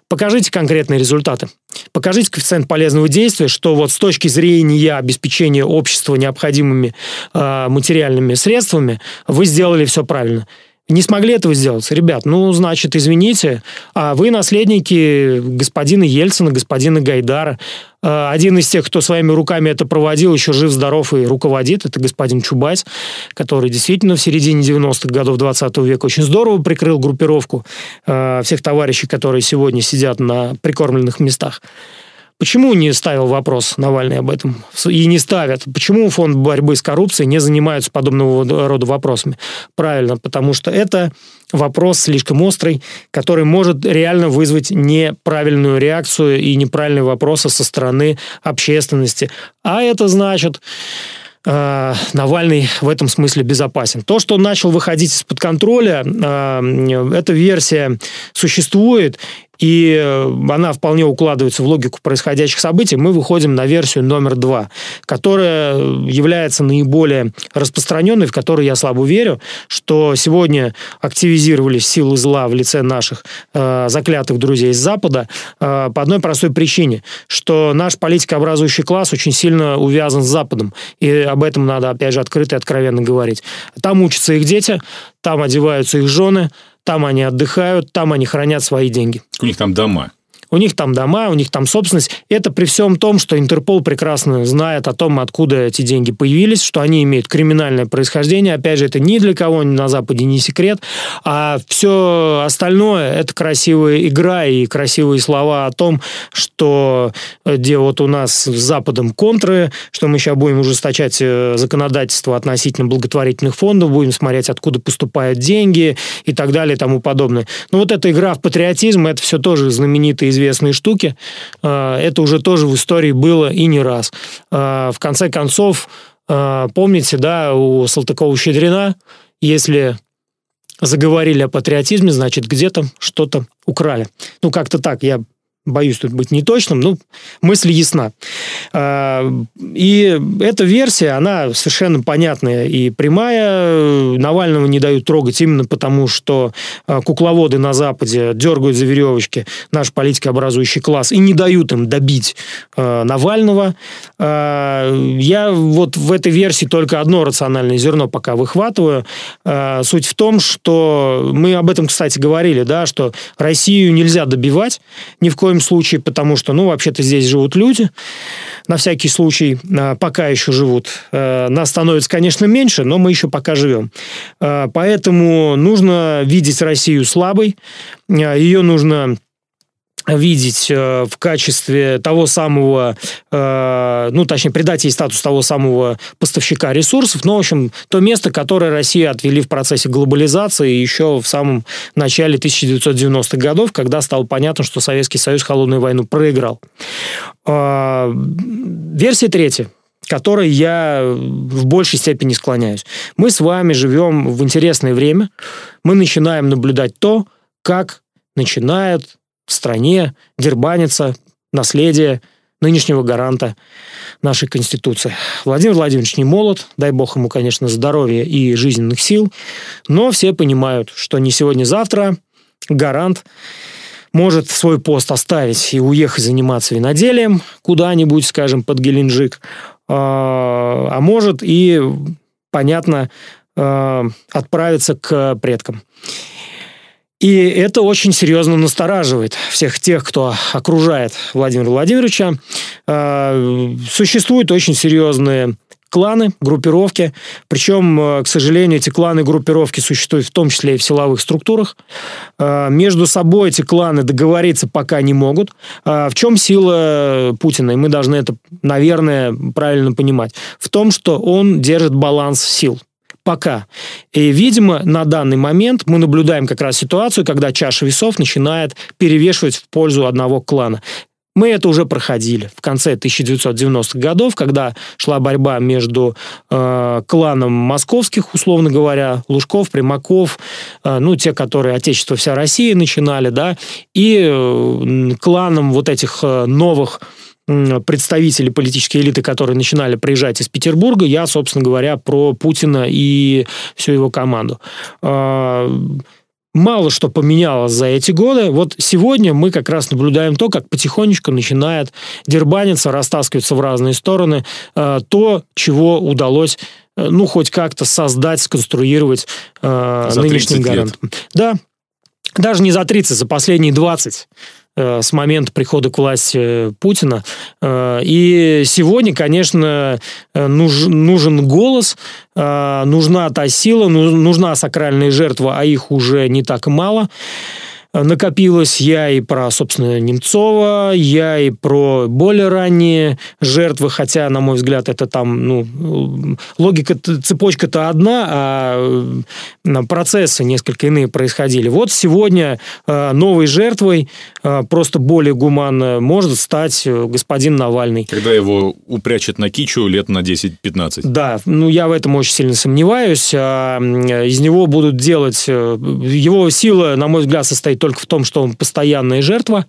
Покажите конкретные результаты. Покажите коэффициент полезного действия, что вот с точки зрения обеспечения общества необходимыми э, материальными средствами вы сделали все правильно. Не смогли этого сделать. Ребят, ну, значит, извините, а вы наследники господина Ельцина, господина Гайдара. А, один из тех, кто своими руками это проводил, еще жив-здоров и руководит, это господин Чубайс, который действительно в середине 90-х годов 20 века очень здорово прикрыл группировку а, всех товарищей, которые сегодня сидят на прикормленных местах. Почему не ставил вопрос Навальный об этом? И не ставят. Почему фонд борьбы с коррупцией не занимается подобного рода вопросами? Правильно, потому что это вопрос слишком острый, который может реально вызвать неправильную реакцию и неправильные вопросы со стороны общественности. А это значит, э, Навальный в этом смысле безопасен. То, что он начал выходить из-под контроля, э, эта версия существует, и э, она вполне укладывается в логику происходящих событий, мы выходим на версию номер два, которая является наиболее распространенной, в которой я слабо верю, что сегодня активизировались силы зла в лице наших э, заклятых друзей из Запада э, по одной простой причине, что наш политикообразующий класс очень сильно увязан с Западом, и об этом надо, опять же, открыто и откровенно говорить. Там учатся их дети, там одеваются их жены, там они отдыхают, там они хранят свои деньги. У них там дома. У них там дома, у них там собственность. Это при всем том, что Интерпол прекрасно знает о том, откуда эти деньги появились, что они имеют криминальное происхождение. Опять же, это ни для кого на Западе не секрет. А все остальное – это красивая игра и красивые слова о том, что э, где вот у нас с Западом контры, что мы сейчас будем ужесточать э, законодательство относительно благотворительных фондов, будем смотреть, откуда поступают деньги и так далее и тому подобное. Но вот эта игра в патриотизм, это все тоже знаменитые штуки. Э, это уже тоже в истории было и не раз. В конце концов, помните, да, у Салтыкова-Щедрина, если заговорили о патриотизме, значит, где-то что-то украли. Ну, как-то так, я боюсь тут быть неточным, ну, мысль ясна. А, и эта версия, она совершенно понятная и прямая. Навального не дают трогать именно потому, что а, кукловоды на Западе дергают за веревочки наш политикообразующий класс и не дают им добить а, Навального. Я вот в этой версии только одно рациональное зерно пока выхватываю. Суть в том, что мы об этом, кстати, говорили, да, что Россию нельзя добивать ни в коем коем случае, потому что, ну, вообще-то здесь живут люди, на всякий случай, а, пока еще живут. Э, нас становится, конечно, меньше, но мы еще пока живем. Э, поэтому нужно видеть Россию слабой, ее нужно видеть э, в качестве того самого, э, ну, точнее, придать ей статус того самого поставщика ресурсов, но, в общем, то место, которое Россия отвели в процессе глобализации еще в самом начале 1990-х годов, когда стало понятно, что Советский Союз холодную войну проиграл. Э, версия третья которой я в большей степени склоняюсь. Мы с вами живем в интересное время. Мы начинаем наблюдать то, как начинает в стране дербанится наследие нынешнего гаранта нашей Конституции. Владимир Владимирович не молод, дай бог ему, конечно, здоровья и жизненных сил, но все понимают, что не сегодня-завтра гарант может свой пост оставить и уехать заниматься виноделием куда-нибудь, скажем, под Геленджик, а, а может и, понятно, а, отправиться к предкам. И это очень серьезно настораживает всех тех, кто окружает Владимира Владимировича. А, существуют очень серьезные кланы, группировки. Причем, э, к сожалению, эти кланы, группировки существуют в том числе и в силовых структурах. А, между собой эти кланы договориться пока не могут. А, в чем сила Путина? И мы должны это, наверное, правильно понимать. В том, что он держит баланс сил пока. И, видимо, на данный момент мы наблюдаем как раз ситуацию, когда чаша весов начинает перевешивать в пользу одного клана. Мы это уже проходили в конце 1990-х годов, когда шла борьба между э, кланом московских, условно говоря, Лужков, Примаков, э, ну, те, которые Отечество вся Россия начинали, да, и э, кланом вот этих э, новых представители политической элиты, которые начинали приезжать из Петербурга, я, собственно говоря, про Путина и всю его команду. А, мало что поменялось за эти годы. Вот сегодня мы как раз наблюдаем то, как потихонечку начинает дербаниться, растаскиваться в разные стороны а, то, чего удалось э, ну, хоть как-то создать, сконструировать э, нынешним гарантом. Да, даже не за 30, за последние 20 Э, с момента прихода к власти Путина. Э, и сегодня, конечно, э, нужен голос, нужна та сила, нужна сакральная жертва, а их уже не так мало накопилось. Я и про, собственно, Немцова, я и про более ранние жертвы, хотя, на мой взгляд, это там, ну, логика, цепочка-то одна, а процессы несколько иные происходили. Вот сегодня э, новой жертвой, э, просто более гуманно, может стать э, господин Навальный. Когда его упрячет на кичу лет на 10-15. Да, ну, я в этом очень сильно сомневаюсь. А, из него будут делать... Его сила, на мой взгляд, состоит только в том, что он постоянная жертва,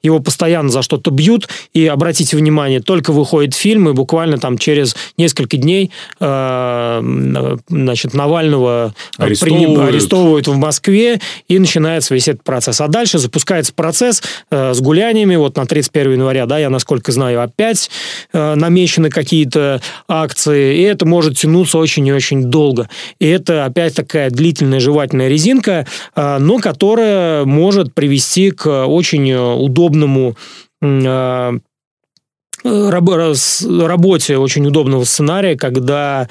его постоянно за что-то бьют, и обратите внимание, только выходит фильм, и буквально там через несколько дней э, значит, Навального арестовывают. При, арестовывают в Москве, и начинается весь этот процесс. А дальше запускается процесс э, с гуляниями, вот на 31 января, да, я, насколько знаю, опять э, намечены какие-то акции, и это может тянуться очень и очень долго. И это опять такая длительная жевательная резинка, э, но которая может привести к очень удобному работе очень удобного сценария, когда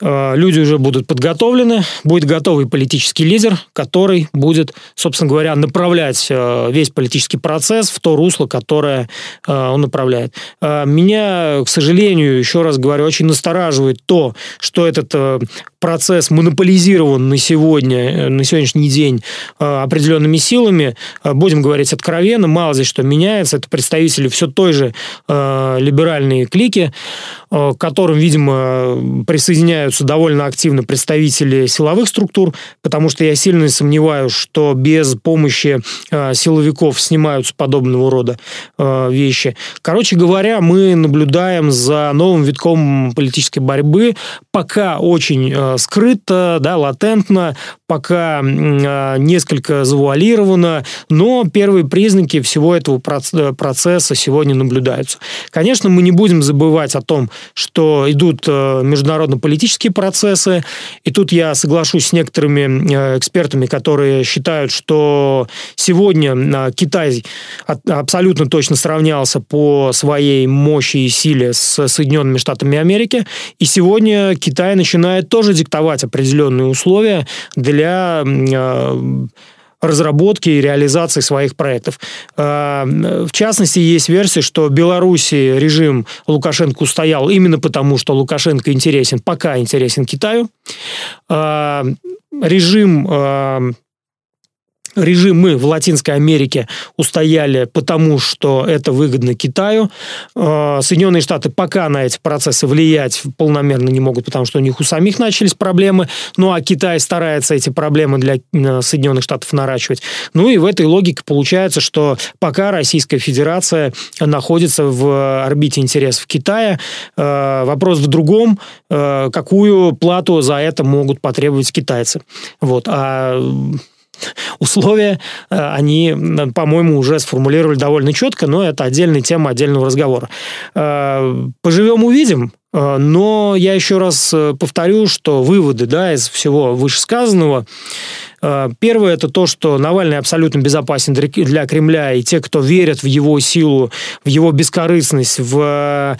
Э, люди уже будут подготовлены, будет готовый политический лидер, который будет, собственно говоря, направлять э, весь политический процесс в то русло, которое э, он направляет. Меня, к сожалению, еще раз говорю, очень настораживает то, что этот процесс монополизирован на сегодня, на сегодняшний день определенными силами. Будем говорить откровенно, мало здесь что меняется. Это представители все той же либеральной клики, к которым, видимо, присоединяются довольно активно представители силовых структур, потому что я сильно сомневаюсь, что без помощи э, силовиков снимаются подобного рода э, вещи. Короче говоря, мы наблюдаем за новым витком политической борьбы, пока очень э, скрыто, да, латентно, пока э, несколько завуалировано, но первые признаки всего этого процесса сегодня наблюдаются. Конечно, мы не будем забывать о том, что идут э, международно-политические политические процессы. И тут я соглашусь с некоторыми э, экспертами, которые считают, что сегодня э, Китай абсолютно точно сравнялся по своей мощи и силе с Соединенными Штатами Америки. И сегодня Китай начинает тоже диктовать определенные условия для э, разработки и реализации своих проектов. А, в частности, есть версия, что в Беларуси режим Лукашенко устоял именно потому, что Лукашенко интересен, пока интересен Китаю. А, режим режимы в Латинской Америке устояли потому, что это выгодно Китаю. А, Соединенные Штаты пока на эти процессы влиять полномерно не могут, потому что у них у самих начались проблемы. Ну, а Китай старается эти проблемы для э, Соединенных Штатов наращивать. Ну, и в этой логике получается, что пока Российская Федерация находится в орбите интересов Китая, э, вопрос в другом, э, какую плату за это могут потребовать китайцы. Вот. А условия э, они, по-моему, уже сформулировали довольно четко, но это отдельная тема отдельного разговора. Э, поживем, увидим. Э, но я еще раз повторю, что выводы да, из всего вышесказанного Первое – это то, что Навальный абсолютно безопасен для Кремля, и те, кто верят в его силу, в его бескорыстность, в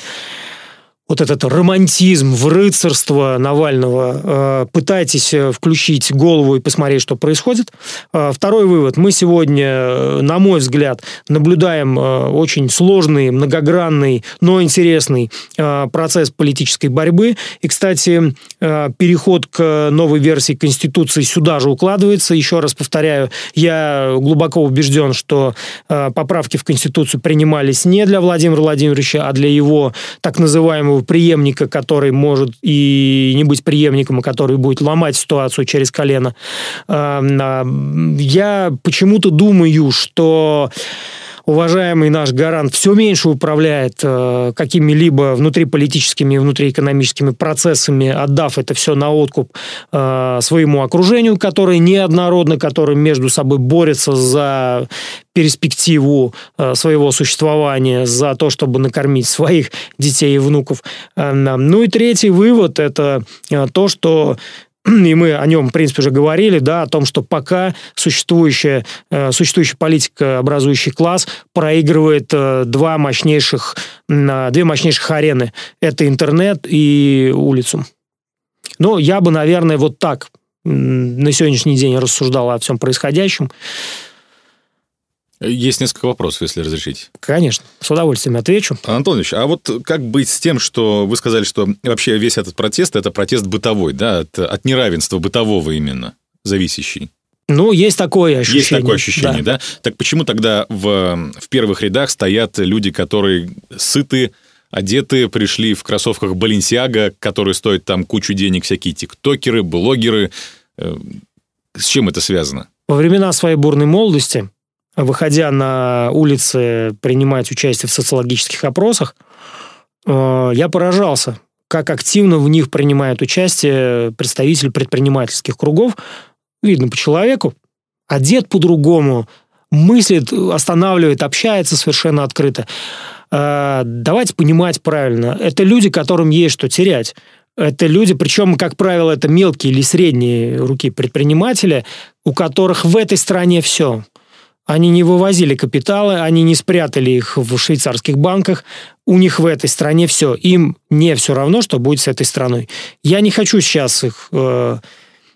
вот этот романтизм в рыцарство Навального, э, пытайтесь э, включить голову и посмотреть, что происходит. Э, второй вывод. Мы сегодня, на мой взгляд, наблюдаем очень сложный, многогранный, но интересный процесс политической борьбы. И, кстати, переход к новой версии Конституции сюда же укладывается. Еще раз повторяю, я глубоко убежден, что поправки в Конституцию принимались не для Владимира Владимировича, а для его так называемого преемника, который может и не быть преемником, а который будет ломать ситуацию через колено. А, я почему-то думаю, что уважаемый наш гарант все меньше управляет э, какими-либо внутриполитическими и внутриэкономическими процессами, отдав это все на откуп э, своему окружению, которое неоднородно, которое между собой борется за перспективу э, своего существования, за то, чтобы накормить своих детей и внуков. Э, ну и третий вывод – это э, то, что и мы о нем, в принципе, уже говорили, да, о том, что пока существующая, э, существующая политика, образующий класс, проигрывает э, два мощнейших, две мощнейших арены. Это интернет и улицу. Ну, я бы, наверное, вот так на сегодняшний день рассуждал о всем происходящем. Есть несколько вопросов, если разрешить. Конечно, с удовольствием отвечу. Антон Ильич, а вот как быть с тем, что вы сказали, что вообще весь этот протест – это протест бытовой, да, от, от неравенства бытового именно зависящий? Ну, есть такое ощущение. Есть такое ощущение, да. да? Так почему тогда в, в первых рядах стоят люди, которые сыты, одеты, пришли в кроссовках Баленсиага, которые стоят там кучу денег, всякие тиктокеры, блогеры? Э, с чем это связано? Во времена своей бурной молодости выходя на улицы, принимать участие в социологических опросах, э, я поражался, как активно в них принимает участие представитель предпринимательских кругов. Видно по человеку, одет по-другому, мыслит, останавливает, общается совершенно открыто. Э, давайте понимать правильно. Это люди, которым есть что терять. Это люди, причем, как правило, это мелкие или средние руки предприниматели, у которых в этой стране все – Они не вывозили капиталы, они не спрятали их в швейцарских банках. У них в этой стране все. Им не все равно, что будет с этой страной. Я не хочу сейчас их э,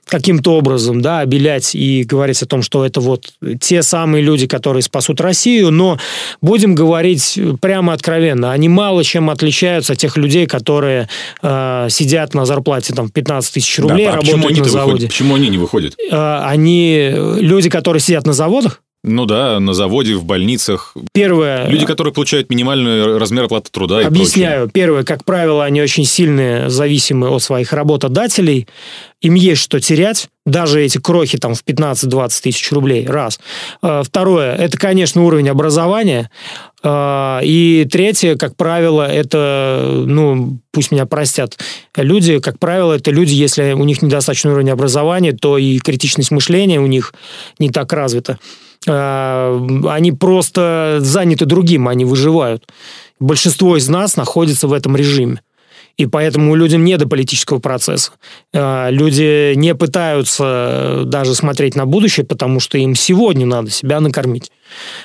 каким-то образом, да, обелять и говорить о том, что это вот те самые люди, которые спасут Россию, но будем говорить прямо откровенно, они мало чем отличаются от тех людей, которые э, сидят на зарплате там 15 тысяч рублей, да, а работают на заводе. Выходят? Почему они не выходят? Э, они люди, которые сидят на заводах, ну да, на заводе, в больницах. Первое... Люди, которые получают минимальный размер оплаты труда Объясняю. И Первое, как правило, они очень сильные, зависимы от своих работодателей. Им есть что терять, даже эти крохи там в 15-20 тысяч рублей, раз. А, второе, это, конечно, уровень образования. А, и третье, как правило, это, ну, пусть меня простят, люди, как правило, это люди, если у них недостаточный уровень образования, то и критичность мышления у них не так развита. Э, они просто заняты другим, они выживают. Большинство из нас находится в этом режиме. И поэтому людям не до политического процесса. Э, люди не пытаются даже смотреть на будущее, потому что им сегодня надо себя накормить.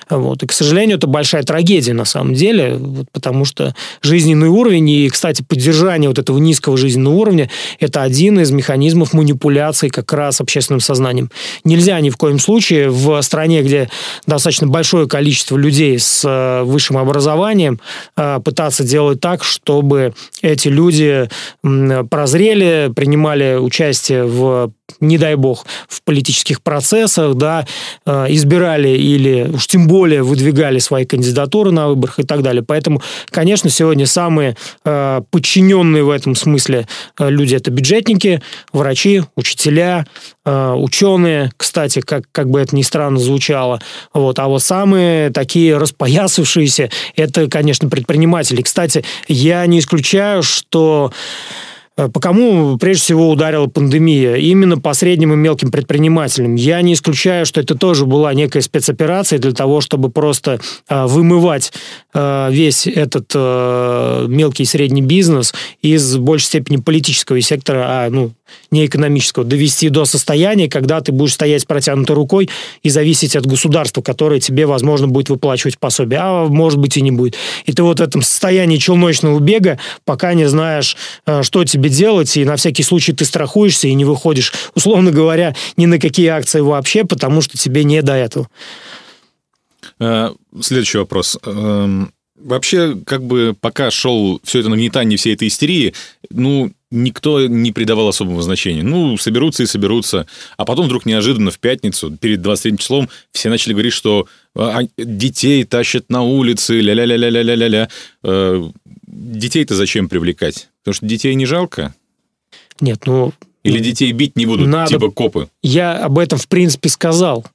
Вот. И, к сожалению, это большая трагедия на самом деле, вот, потому что жизненный уровень и, кстати, поддержание вот этого низкого жизненного уровня – это один из механизмов манипуляции как раз общественным сознанием. Нельзя ни в коем случае в стране, где достаточно большое количество людей с э, высшим образованием, э, пытаться делать так, чтобы эти люди прозрели, принимали участие в не дай бог, в политических процессах, да, э, избирали или уж тем более выдвигали свои кандидатуры на выборах и так далее. Поэтому, конечно, сегодня самые э, подчиненные в этом смысле э, люди – это бюджетники, врачи, учителя, ученые, кстати, как, как бы это ни странно звучало. Вот. А вот самые такие распоясавшиеся – это, конечно, предприниматели. Кстати, я не исключаю, что по кому прежде всего ударила пандемия? Именно по средним и мелким предпринимателям. Я не исключаю, что это тоже была некая спецоперация для того, чтобы просто э, вымывать э, весь этот э, мелкий и средний бизнес из большей степени политического сектора, а ну, не экономического, довести до состояния, когда ты будешь стоять с протянутой рукой и зависеть от государства, которое тебе, возможно, будет выплачивать пособие, а может быть и не будет. И ты вот в этом состоянии челночного бега, пока не знаешь, э, что тебе делать, и на всякий случай ты страхуешься и не выходишь, условно говоря, ни на какие акции вообще, потому что тебе не до этого. Э, следующий вопрос. Эм, вообще, как бы пока шел все это нагнетание всей этой истерии, ну, никто не придавал особого значения. Ну, соберутся и соберутся. А потом вдруг неожиданно в пятницу, перед 23 числом, все начали говорить, что а, детей тащат на улицы, ля-ля-ля-ля-ля-ля-ля. Э, детей-то зачем привлекать? Потому что детей не жалко? Нет, ну... Или детей бить не будут, надо... типа копы? Я об этом, в принципе, сказал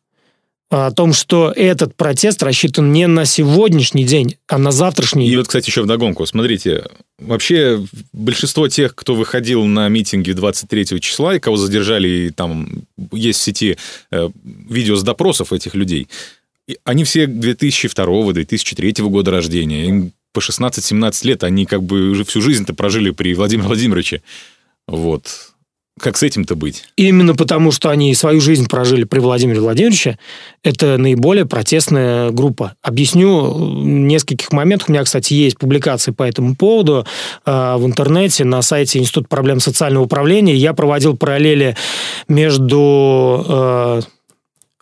о том, что этот протест рассчитан не на сегодняшний день, а на завтрашний. И вот, кстати, еще вдогонку. Смотрите, вообще большинство тех, кто выходил на митинги 23 числа и кого задержали, и там есть в сети э, видео с допросов этих людей, они все 2002-2003 года рождения. Им по 16-17 лет, они как бы уже всю жизнь-то прожили при Владимире Владимировиче. Вот. Как с этим-то быть? Именно потому, что они свою жизнь прожили при Владимире Владимировиче, это наиболее протестная группа. Объясню в нескольких моментах. У меня, кстати, есть публикации по этому поводу э, в интернете на сайте Института проблем социального управления. Я проводил параллели между э,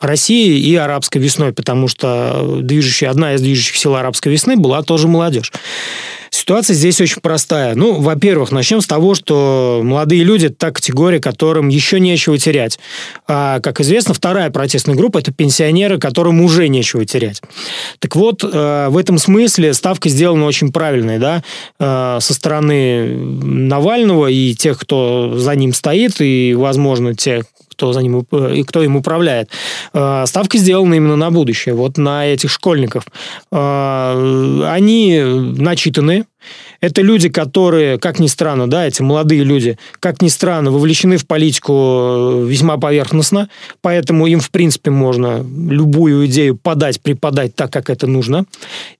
Россией и арабской весной, потому что движущая, одна из движущих сил арабской весны была тоже молодежь. Ситуация здесь очень простая. Ну, во-первых, начнем с того, что молодые люди – это та категория, которым еще нечего терять. А, как известно, вторая протестная группа – это пенсионеры, которым уже нечего терять. Так вот, э, в этом смысле ставка сделана очень правильной, да, э, со стороны Навального и тех, кто за ним стоит, и, возможно, те, кто за ним и кто им управляет. Э, ставки сделаны именно на будущее, вот на этих школьников. Э, они начитаны, это люди, которые, как ни странно, да, эти молодые люди, как ни странно, вовлечены в политику э, весьма поверхностно, поэтому им, в принципе, можно любую идею подать, преподать так, как это нужно.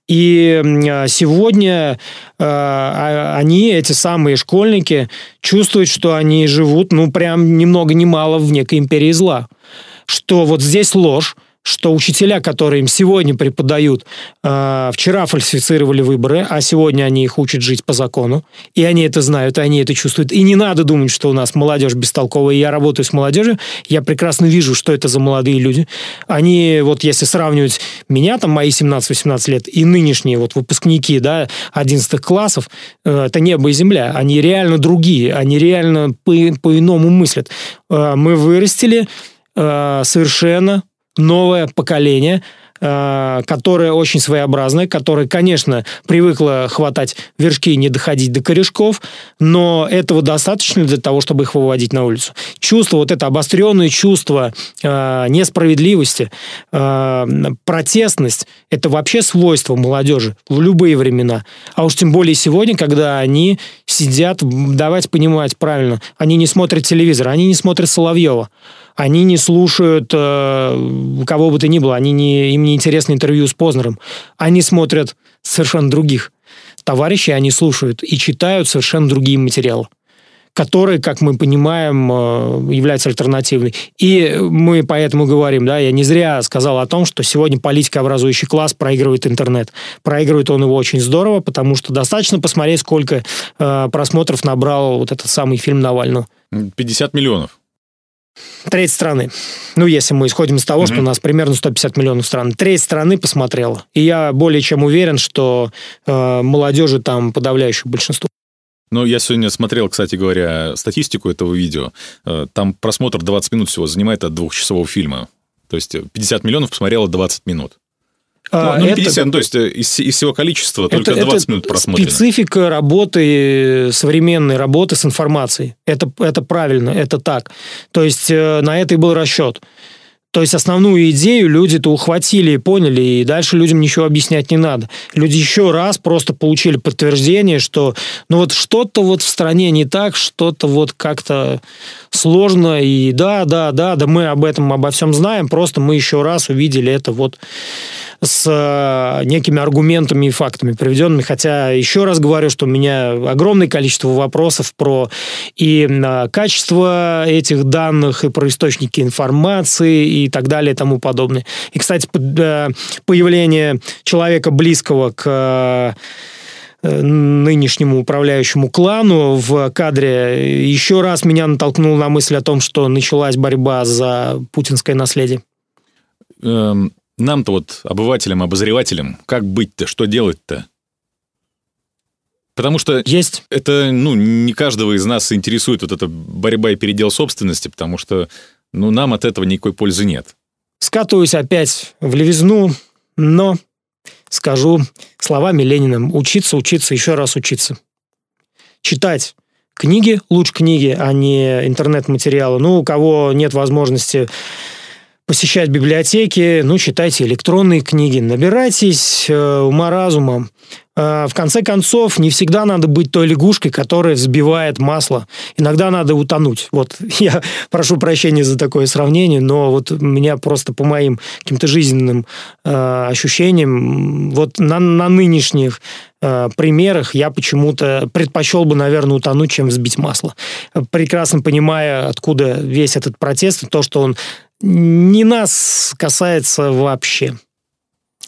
И сегодня э, они, эти самые школьники, чувствуют, что они живут, ну, прям ни много ни мало в некой империи зла. Что вот здесь ложь, что учителя, которые им сегодня преподают, э, вчера фальсифицировали выборы, а сегодня они их учат жить по закону, и они это знают, и они это чувствуют. И не надо думать, что у нас молодежь бестолковая. Я работаю с молодежью, я прекрасно вижу, что это за молодые люди. Они, вот если сравнивать меня, там, мои 17-18 лет, и нынешние вот выпускники, да, 11 классов, э, это небо и земля. Они реально другие, они реально по- по-иному мыслят. Э, мы вырастили э, совершенно новое поколение, э, которое очень своеобразное, которое, конечно, привыкло хватать вершки и не доходить до корешков, но этого достаточно для того, чтобы их выводить на улицу. Чувство, вот это обостренное чувство э, несправедливости, э, протестность, это вообще свойство молодежи в любые времена. А уж тем более сегодня, когда они сидят, давайте понимать правильно, они не смотрят телевизор, они не смотрят Соловьева они не слушают э, кого бы то ни было, они не, им не интересно интервью с Познером. Они смотрят совершенно других товарищей, они слушают и читают совершенно другие материалы которые, как мы понимаем, э, являются альтернативной. И мы поэтому говорим, да, я не зря сказал о том, что сегодня политикообразующий класс проигрывает интернет. Проигрывает он его очень здорово, потому что достаточно посмотреть, сколько э, просмотров набрал вот этот самый фильм Навального. 50 миллионов. Треть страны. Ну, если мы исходим из того, mm-hmm. что у нас примерно 150 миллионов стран. Треть страны посмотрела. И я более чем уверен, что э, молодежи там подавляющее большинство. Ну, я сегодня смотрел, кстати говоря, статистику этого видео. Там просмотр 20 минут всего занимает от двухчасового фильма. То есть 50 миллионов посмотрело 20 минут. А, ну, ну, 50, это, то есть из, из всего количества это, только 20 это минут просмотрено. Специфика работы, современной работы с информацией. Это, это правильно, это так. То есть на это и был расчет. То есть основную идею люди-то ухватили и поняли, и дальше людям ничего объяснять не надо. Люди еще раз просто получили подтверждение, что ну вот что-то вот в стране не так, что-то вот как-то сложно, и да, да, да, да, мы об этом, обо всем знаем, просто мы еще раз увидели это вот с э, некими аргументами и фактами приведенными. Хотя, еще раз говорю, что у меня огромное количество вопросов про и э, качество этих данных, и про источники информации, и так далее, и тому подобное. И, кстати, э, появление человека близкого к нынешнему управляющему клану в кадре еще раз меня натолкнул на мысль о том, что началась борьба за путинское наследие. Эм, нам-то вот, обывателям, обозревателям, как быть-то, что делать-то? Потому что есть. это, ну, не каждого из нас интересует вот эта борьба и передел собственности, потому что, ну, нам от этого никакой пользы нет. Скатываюсь опять в левизну, но скажу словами Ленина, учиться, учиться, еще раз учиться. Читать книги, лучше книги, а не интернет-материалы. Ну, у кого нет возможности посещать библиотеки, ну, читайте электронные книги, набирайтесь э, ума разумом. Э, в конце концов, не всегда надо быть той лягушкой, которая взбивает масло. Иногда надо утонуть. Вот я прошу прощения за такое сравнение, но вот меня просто по моим каким-то жизненным э, ощущениям, вот на, на нынешних э, примерах я почему-то предпочел бы, наверное, утонуть, чем взбить масло. Прекрасно понимая, откуда весь этот протест, то, что он не нас касается вообще.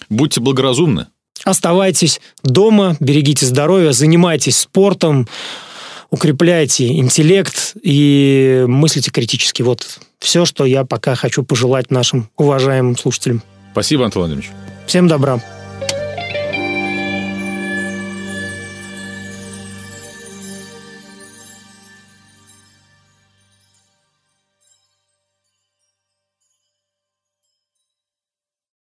Будьте благоразумны. Оставайтесь дома, берегите здоровье, занимайтесь спортом, укрепляйте интеллект и мыслите критически. Вот все, что я пока хочу пожелать нашим уважаемым слушателям. Спасибо, Антон Владимирович. Всем добра.